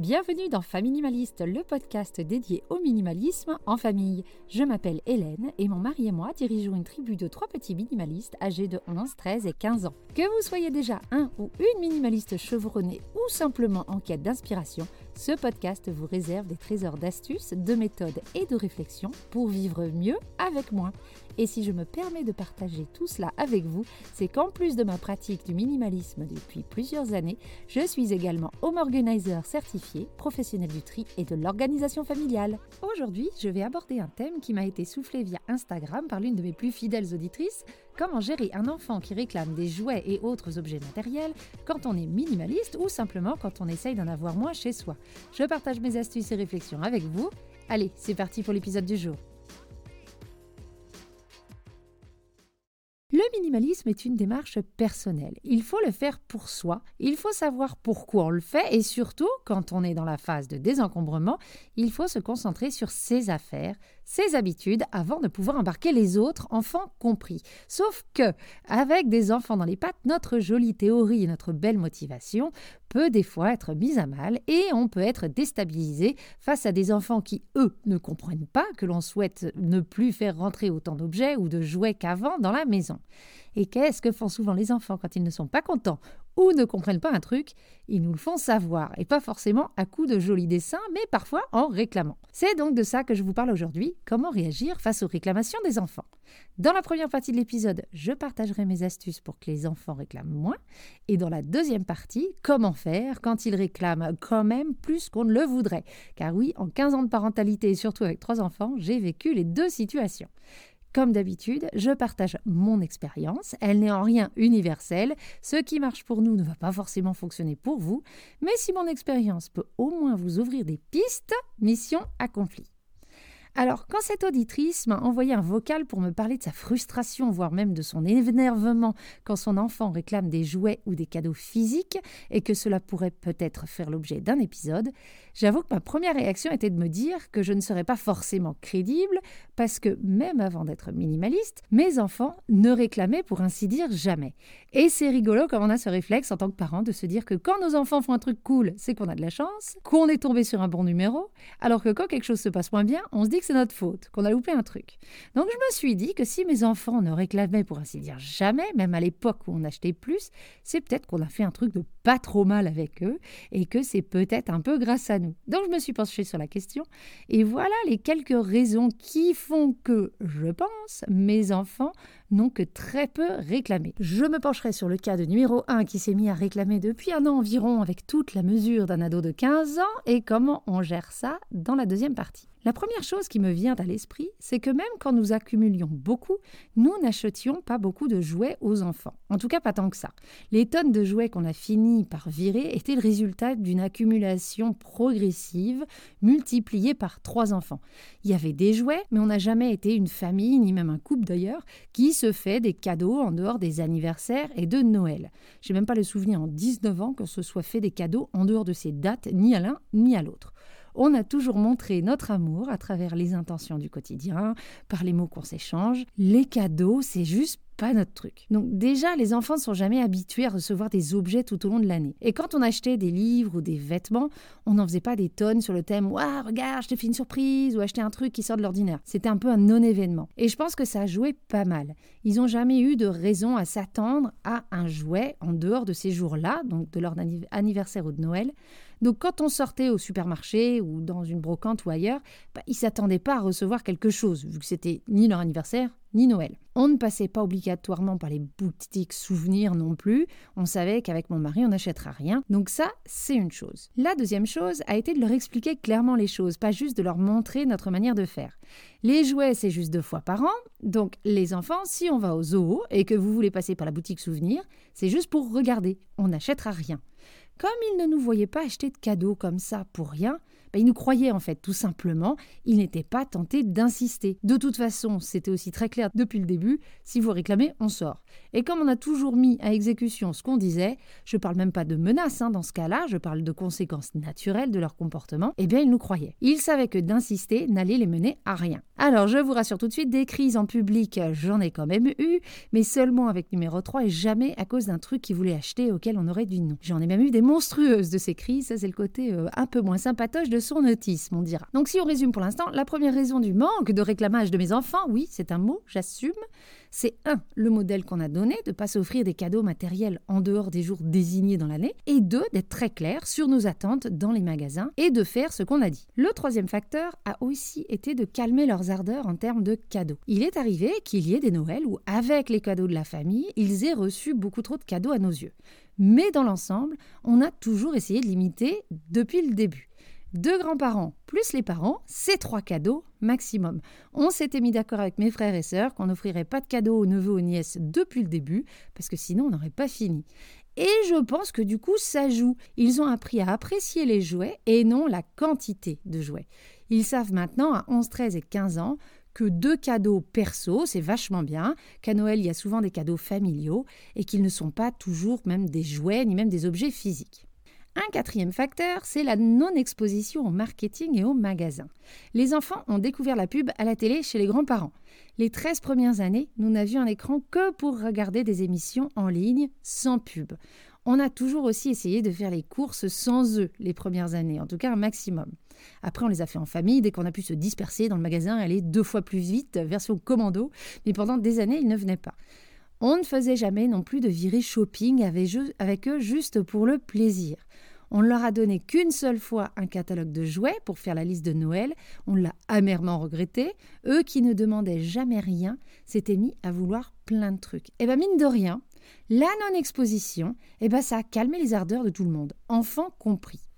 Bienvenue dans Faminimaliste, le podcast dédié au minimalisme en famille. Je m'appelle Hélène et mon mari et moi dirigeons une tribu de trois petits minimalistes âgés de 11, 13 et 15 ans. Que vous soyez déjà un ou une minimaliste chevronné ou simplement en quête d'inspiration, ce podcast vous réserve des trésors d'astuces, de méthodes et de réflexions pour vivre mieux avec moins. Et si je me permets de partager tout cela avec vous, c'est qu'en plus de ma pratique du minimalisme depuis plusieurs années, je suis également home organizer certifié, professionnel du tri et de l'organisation familiale. Aujourd'hui, je vais aborder un thème qui m'a été soufflé via Instagram par l'une de mes plus fidèles auditrices, comment gérer un enfant qui réclame des jouets et autres objets matériels quand on est minimaliste ou simplement quand on essaye d'en avoir moins chez soi? Je partage mes astuces et réflexions avec vous. Allez, c'est parti pour l'épisode du jour. Le minimalisme est une démarche personnelle. Il faut le faire pour soi, il faut savoir pourquoi on le fait et surtout, quand on est dans la phase de désencombrement, il faut se concentrer sur ses affaires, ses habitudes avant de pouvoir embarquer les autres, enfants compris. Sauf que, avec des enfants dans les pattes, notre jolie théorie et notre belle motivation peut des fois être mise à mal et on peut être déstabilisé face à des enfants qui, eux, ne comprennent pas que l'on souhaite ne plus faire rentrer autant d'objets ou de jouets qu'avant dans la maison. Et qu'est-ce que font souvent les enfants quand ils ne sont pas contents ou ne comprennent pas un truc? Ils nous le font savoir, et pas forcément à coup de jolis dessins, mais parfois en réclamant. C'est donc de ça que je vous parle aujourd'hui, comment réagir face aux réclamations des enfants. Dans la première partie de l'épisode, je partagerai mes astuces pour que les enfants réclament moins, et dans la deuxième partie, comment faire quand ils réclament quand même plus qu'on ne le voudrait. Car oui, en 15 ans de parentalité et surtout avec trois enfants, j'ai vécu les deux situations. Comme d'habitude, je partage mon expérience. Elle n'est en rien universelle. Ce qui marche pour nous ne va pas forcément fonctionner pour vous. Mais si mon expérience peut au moins vous ouvrir des pistes, mission accomplie. Alors, quand cette auditrice m'a envoyé un vocal pour me parler de sa frustration, voire même de son énervement quand son enfant réclame des jouets ou des cadeaux physiques, et que cela pourrait peut-être faire l'objet d'un épisode, j'avoue que ma première réaction était de me dire que je ne serais pas forcément crédible, parce que même avant d'être minimaliste, mes enfants ne réclamaient pour ainsi dire jamais. Et c'est rigolo comme on a ce réflexe en tant que parent de se dire que quand nos enfants font un truc cool, c'est qu'on a de la chance, qu'on est tombé sur un bon numéro, alors que quand quelque chose se passe moins bien, on se dit que c'est notre faute, qu'on a loupé un truc. Donc je me suis dit que si mes enfants ne réclamaient pour ainsi dire jamais, même à l'époque où on achetait plus, c'est peut-être qu'on a fait un truc de pas trop mal avec eux et que c'est peut-être un peu grâce à nous. Donc je me suis penchée sur la question et voilà les quelques raisons qui font que, je pense, mes enfants n'ont que très peu réclamé. Je me pencherai sur le cas de numéro 1 qui s'est mis à réclamer depuis un an environ avec toute la mesure d'un ado de 15 ans et comment on gère ça dans la deuxième partie. La première chose qui me vient à l'esprit, c'est que même quand nous accumulions beaucoup, nous n'achetions pas beaucoup de jouets aux enfants. En tout cas, pas tant que ça. Les tonnes de jouets qu'on a fini par virer étaient le résultat d'une accumulation progressive multipliée par trois enfants. Il y avait des jouets, mais on n'a jamais été une famille, ni même un couple d'ailleurs, qui se fait des cadeaux en dehors des anniversaires et de Noël. J'ai même pas le souvenir en 19 ans qu'on se soit fait des cadeaux en dehors de ces dates, ni à l'un ni à l'autre on a toujours montré notre amour à travers les intentions du quotidien, par les mots qu'on s'échange. Les cadeaux, c'est juste pas notre truc. Donc déjà, les enfants ne sont jamais habitués à recevoir des objets tout au long de l'année. Et quand on achetait des livres ou des vêtements, on n'en faisait pas des tonnes sur le thème « Waouh, regarde, je t'ai fait une surprise » ou « acheter un truc qui sort de l'ordinaire ». C'était un peu un non-événement. Et je pense que ça a joué pas mal. Ils n'ont jamais eu de raison à s'attendre à un jouet en dehors de ces jours-là, donc de leur anniversaire ou de Noël. Donc quand on sortait au supermarché ou dans une brocante ou ailleurs, bah, ils ne s'attendaient pas à recevoir quelque chose, vu que c'était ni leur anniversaire, ni Noël. On ne passait pas obligatoirement par les boutiques souvenirs non plus. On savait qu'avec mon mari, on n'achètera rien. Donc ça, c'est une chose. La deuxième chose a été de leur expliquer clairement les choses, pas juste de leur montrer notre manière de faire. Les jouets, c'est juste deux fois par an. Donc les enfants, si on va au zoo et que vous voulez passer par la boutique souvenir, c'est juste pour regarder. On n'achètera rien. Comme ils ne nous voyaient pas acheter de cadeaux comme ça pour rien, ben, ils nous croyaient en fait, tout simplement. Ils n'étaient pas tentés d'insister. De toute façon, c'était aussi très clair depuis le début, si vous réclamez, on sort. Et comme on a toujours mis à exécution ce qu'on disait, je parle même pas de menaces hein, dans ce cas-là, je parle de conséquences naturelles de leur comportement, eh bien ils nous croyaient. Ils savaient que d'insister n'allait les mener à rien. Alors je vous rassure tout de suite, des crises en public, j'en ai quand même eu, mais seulement avec numéro 3 et jamais à cause d'un truc qu'ils voulaient acheter auquel on aurait dit non. J'en ai même eu des monstrueuses de ces crises, ça c'est le côté euh, un peu moins sympatoche de son autisme, on dira. Donc si on résume pour l'instant, la première raison du manque de réclamage de mes enfants, oui, c'est un mot, j'assume, c'est un, le modèle qu'on a donné, de ne pas s'offrir des cadeaux matériels en dehors des jours désignés dans l'année, et deux, d'être très clair sur nos attentes dans les magasins et de faire ce qu'on a dit. Le troisième facteur a aussi été de calmer leurs ardeurs en termes de cadeaux. Il est arrivé qu'il y ait des Noëls où, avec les cadeaux de la famille, ils aient reçu beaucoup trop de cadeaux à nos yeux. Mais dans l'ensemble, on a toujours essayé de limiter depuis le début deux grands-parents plus les parents, c'est trois cadeaux maximum. On s'était mis d'accord avec mes frères et sœurs qu'on n'offrirait pas de cadeaux aux neveux ou nièces depuis le début, parce que sinon on n'aurait pas fini. Et je pense que du coup ça joue. Ils ont appris à apprécier les jouets et non la quantité de jouets. Ils savent maintenant à 11, 13 et 15 ans que deux cadeaux perso, c'est vachement bien, qu'à Noël il y a souvent des cadeaux familiaux et qu'ils ne sont pas toujours même des jouets ni même des objets physiques. Un quatrième facteur, c'est la non-exposition au marketing et au magasin. Les enfants ont découvert la pub à la télé chez les grands-parents. Les 13 premières années, nous n'avions un écran que pour regarder des émissions en ligne sans pub. On a toujours aussi essayé de faire les courses sans eux les premières années, en tout cas un maximum. Après, on les a fait en famille dès qu'on a pu se disperser dans le magasin aller deux fois plus vite, version commando, mais pendant des années, ils ne venaient pas. On ne faisait jamais non plus de virée shopping avec eux juste pour le plaisir. On ne leur a donné qu'une seule fois un catalogue de jouets pour faire la liste de Noël. On l'a amèrement regretté. Eux qui ne demandaient jamais rien s'étaient mis à vouloir plein de trucs. Et eh bien, mine de rien, la non-exposition, eh ben, ça a calmé les ardeurs de tout le monde, enfants compris.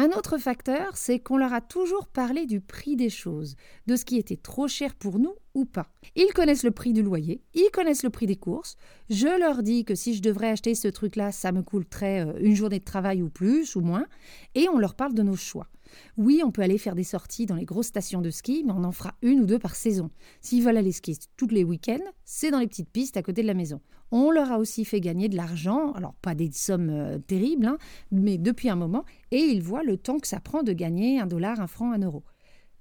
Un autre facteur, c'est qu'on leur a toujours parlé du prix des choses, de ce qui était trop cher pour nous ou pas. Ils connaissent le prix du loyer, ils connaissent le prix des courses. Je leur dis que si je devrais acheter ce truc-là, ça me coûterait euh, une journée de travail ou plus ou moins, et on leur parle de nos choix. Oui, on peut aller faire des sorties dans les grosses stations de ski, mais on en fera une ou deux par saison. S'ils veulent aller skier tous les week-ends, c'est dans les petites pistes à côté de la maison. On leur a aussi fait gagner de l'argent, alors pas des sommes euh, terribles, hein, mais depuis un moment, et ils voient le temps que ça prend de gagner un dollar, un franc, un euro.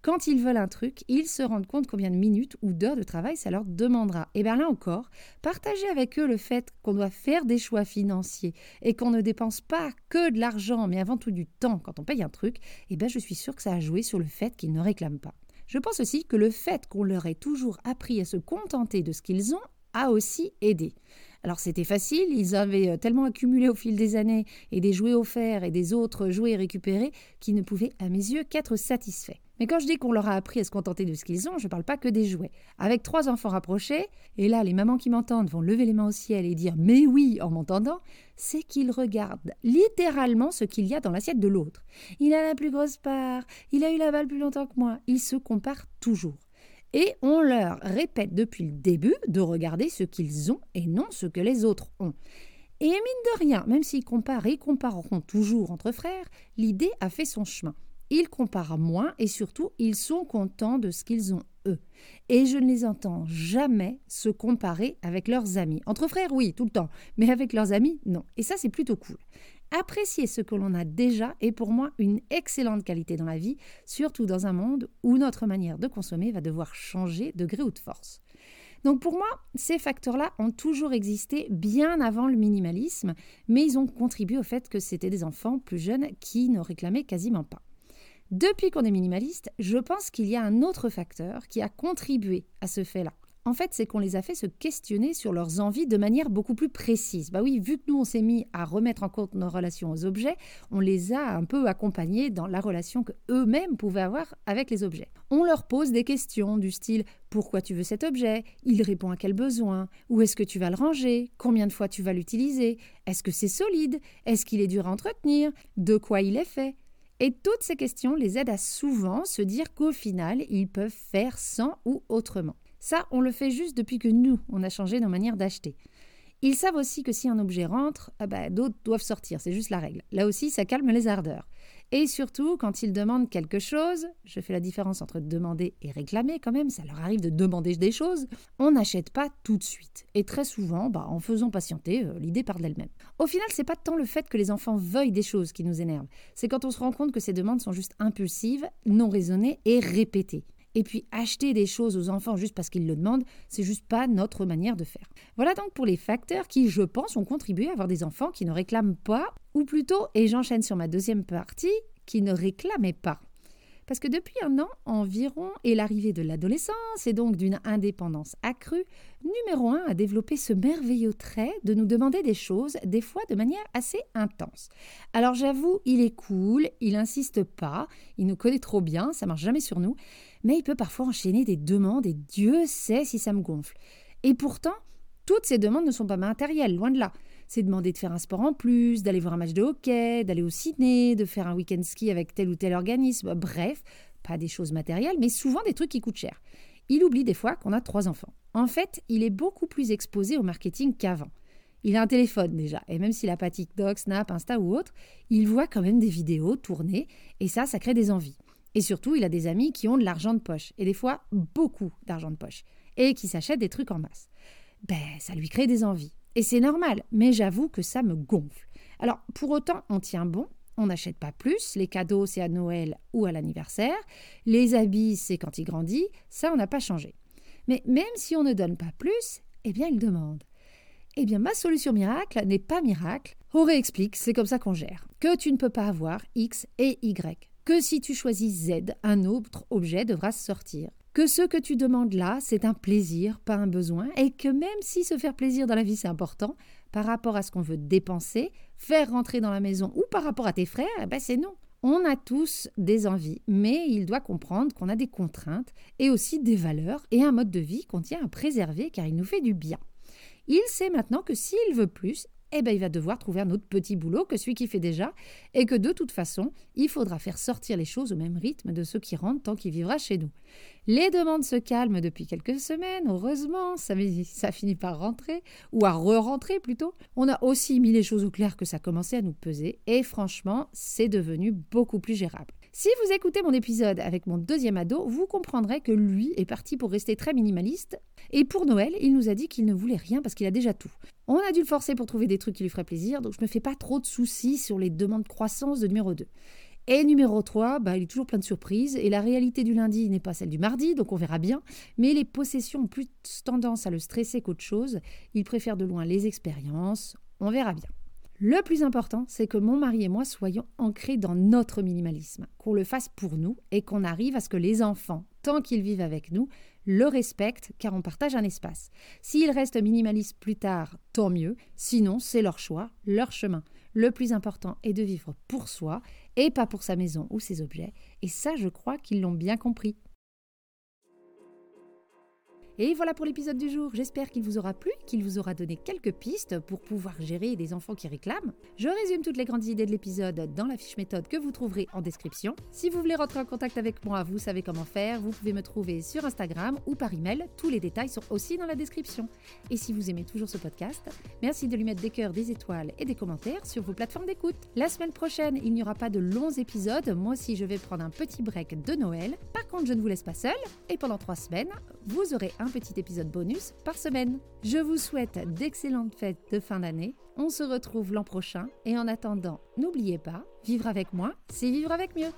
Quand ils veulent un truc, ils se rendent compte combien de minutes ou d'heures de travail ça leur demandera. Et bien là encore, partager avec eux le fait qu'on doit faire des choix financiers et qu'on ne dépense pas que de l'argent, mais avant tout du temps quand on paye un truc, et bien je suis sûre que ça a joué sur le fait qu'ils ne réclament pas. Je pense aussi que le fait qu'on leur ait toujours appris à se contenter de ce qu'ils ont a aussi aidé. Alors c'était facile, ils avaient euh, tellement accumulé au fil des années et des jouets offerts et des autres jouets récupérés qu'ils ne pouvaient à mes yeux qu'être satisfaits. Mais quand je dis qu'on leur a appris à se contenter de ce qu'ils ont, je ne parle pas que des jouets. Avec trois enfants rapprochés, et là les mamans qui m'entendent vont lever les mains au ciel et dire mais oui en m'entendant, c'est qu'ils regardent littéralement ce qu'il y a dans l'assiette de l'autre. Il a la plus grosse part, il a eu la balle plus longtemps que moi, ils se comparent toujours. Et on leur répète depuis le début de regarder ce qu'ils ont et non ce que les autres ont. Et mine de rien, même s'ils comparent et compareront toujours entre frères, l'idée a fait son chemin. Ils comparent moins et surtout, ils sont contents de ce qu'ils ont eux. Et je ne les entends jamais se comparer avec leurs amis. Entre frères, oui, tout le temps, mais avec leurs amis, non. Et ça, c'est plutôt cool. Apprécier ce que l'on a déjà est pour moi une excellente qualité dans la vie, surtout dans un monde où notre manière de consommer va devoir changer de gré ou de force. Donc pour moi, ces facteurs-là ont toujours existé bien avant le minimalisme, mais ils ont contribué au fait que c'était des enfants plus jeunes qui ne réclamaient quasiment pas. Depuis qu'on est minimaliste, je pense qu'il y a un autre facteur qui a contribué à ce fait-là. En fait, c'est qu'on les a fait se questionner sur leurs envies de manière beaucoup plus précise. Bah oui, vu que nous, on s'est mis à remettre en compte nos relations aux objets, on les a un peu accompagnés dans la relation qu'eux-mêmes pouvaient avoir avec les objets. On leur pose des questions du style pourquoi tu veux cet objet? Il répond à quel besoin Où est-ce que tu vas le ranger Combien de fois tu vas l'utiliser Est-ce que c'est solide Est-ce qu'il est dur à entretenir? De quoi il est fait? Et toutes ces questions les aident à souvent se dire qu'au final, ils peuvent faire sans ou autrement. Ça, on le fait juste depuis que nous, on a changé nos manières d'acheter. Ils savent aussi que si un objet rentre, ah bah, d'autres doivent sortir, c'est juste la règle. Là aussi, ça calme les ardeurs. Et surtout, quand ils demandent quelque chose, je fais la différence entre demander et réclamer quand même, ça leur arrive de demander des choses, on n'achète pas tout de suite. Et très souvent, bah, en faisant patienter, euh, l'idée part d'elle-même. Au final, c'est pas tant le fait que les enfants veuillent des choses qui nous énervent, c'est quand on se rend compte que ces demandes sont juste impulsives, non raisonnées et répétées. Et puis acheter des choses aux enfants juste parce qu'ils le demandent, c'est juste pas notre manière de faire. Voilà donc pour les facteurs qui, je pense, ont contribué à avoir des enfants qui ne réclament pas, ou plutôt, et j'enchaîne sur ma deuxième partie, qui ne réclamaient pas. Parce que depuis un an environ et l'arrivée de l'adolescence et donc d'une indépendance accrue, numéro un a développé ce merveilleux trait de nous demander des choses, des fois de manière assez intense. Alors j'avoue, il est cool, il insiste pas, il nous connaît trop bien, ça marche jamais sur nous, mais il peut parfois enchaîner des demandes et Dieu sait si ça me gonfle. Et pourtant, toutes ces demandes ne sont pas matérielles, loin de là c'est demander de faire un sport en plus, d'aller voir un match de hockey, d'aller au ciné, de faire un week-end ski avec tel ou tel organisme. Bref, pas des choses matérielles, mais souvent des trucs qui coûtent cher. Il oublie des fois qu'on a trois enfants. En fait, il est beaucoup plus exposé au marketing qu'avant. Il a un téléphone déjà, et même s'il n'a pas TikTok, Snap, Insta ou autre, il voit quand même des vidéos tournées, et ça, ça crée des envies. Et surtout, il a des amis qui ont de l'argent de poche, et des fois beaucoup d'argent de poche, et qui s'achètent des trucs en masse. Ben, ça lui crée des envies. Et c'est normal, mais j'avoue que ça me gonfle. Alors, pour autant, on tient bon, on n'achète pas plus, les cadeaux c'est à Noël ou à l'anniversaire, les habits c'est quand il grandit, ça on n'a pas changé. Mais même si on ne donne pas plus, eh bien il demande. Eh bien ma solution miracle n'est pas miracle, Auré explique, c'est comme ça qu'on gère, que tu ne peux pas avoir X et Y, que si tu choisis Z, un autre objet devra sortir, que ce que tu demandes là, c'est un plaisir, pas un besoin, et que même si se faire plaisir dans la vie, c'est important, par rapport à ce qu'on veut dépenser, faire rentrer dans la maison ou par rapport à tes frères, eh ben c'est non. On a tous des envies, mais il doit comprendre qu'on a des contraintes et aussi des valeurs et un mode de vie qu'on tient à préserver car il nous fait du bien. Il sait maintenant que s'il veut plus, eh ben, il va devoir trouver un autre petit boulot que celui qu'il fait déjà, et que de toute façon, il faudra faire sortir les choses au même rythme de ceux qui rentrent tant qu'il vivra chez nous. Les demandes se calment depuis quelques semaines, heureusement, ça, ça finit par rentrer, ou à re-rentrer plutôt. On a aussi mis les choses au clair que ça commençait à nous peser, et franchement, c'est devenu beaucoup plus gérable. Si vous écoutez mon épisode avec mon deuxième ado, vous comprendrez que lui est parti pour rester très minimaliste. Et pour Noël, il nous a dit qu'il ne voulait rien parce qu'il a déjà tout. On a dû le forcer pour trouver des trucs qui lui feraient plaisir, donc je me fais pas trop de soucis sur les demandes de croissance de numéro 2. Et numéro 3, bah, il est toujours plein de surprises. Et la réalité du lundi n'est pas celle du mardi, donc on verra bien. Mais les possessions ont plus tendance à le stresser qu'autre chose. Il préfère de loin les expériences. On verra bien. Le plus important, c'est que mon mari et moi soyons ancrés dans notre minimalisme, qu'on le fasse pour nous et qu'on arrive à ce que les enfants, tant qu'ils vivent avec nous, le respectent car on partage un espace. S'ils restent minimalistes plus tard, tant mieux, sinon c'est leur choix, leur chemin. Le plus important est de vivre pour soi et pas pour sa maison ou ses objets, et ça je crois qu'ils l'ont bien compris. Et voilà pour l'épisode du jour. J'espère qu'il vous aura plu, qu'il vous aura donné quelques pistes pour pouvoir gérer des enfants qui réclament. Je résume toutes les grandes idées de l'épisode dans la fiche méthode que vous trouverez en description. Si vous voulez rentrer en contact avec moi, vous savez comment faire. Vous pouvez me trouver sur Instagram ou par email. Tous les détails sont aussi dans la description. Et si vous aimez toujours ce podcast, merci de lui mettre des cœurs, des étoiles et des commentaires sur vos plateformes d'écoute. La semaine prochaine, il n'y aura pas de longs épisodes. Moi aussi, je vais prendre un petit break de Noël. Par contre, je ne vous laisse pas seul. Et pendant trois semaines, vous aurez petit épisode bonus par semaine. Je vous souhaite d'excellentes fêtes de fin d'année. On se retrouve l'an prochain et en attendant, n'oubliez pas, vivre avec moi, c'est vivre avec mieux.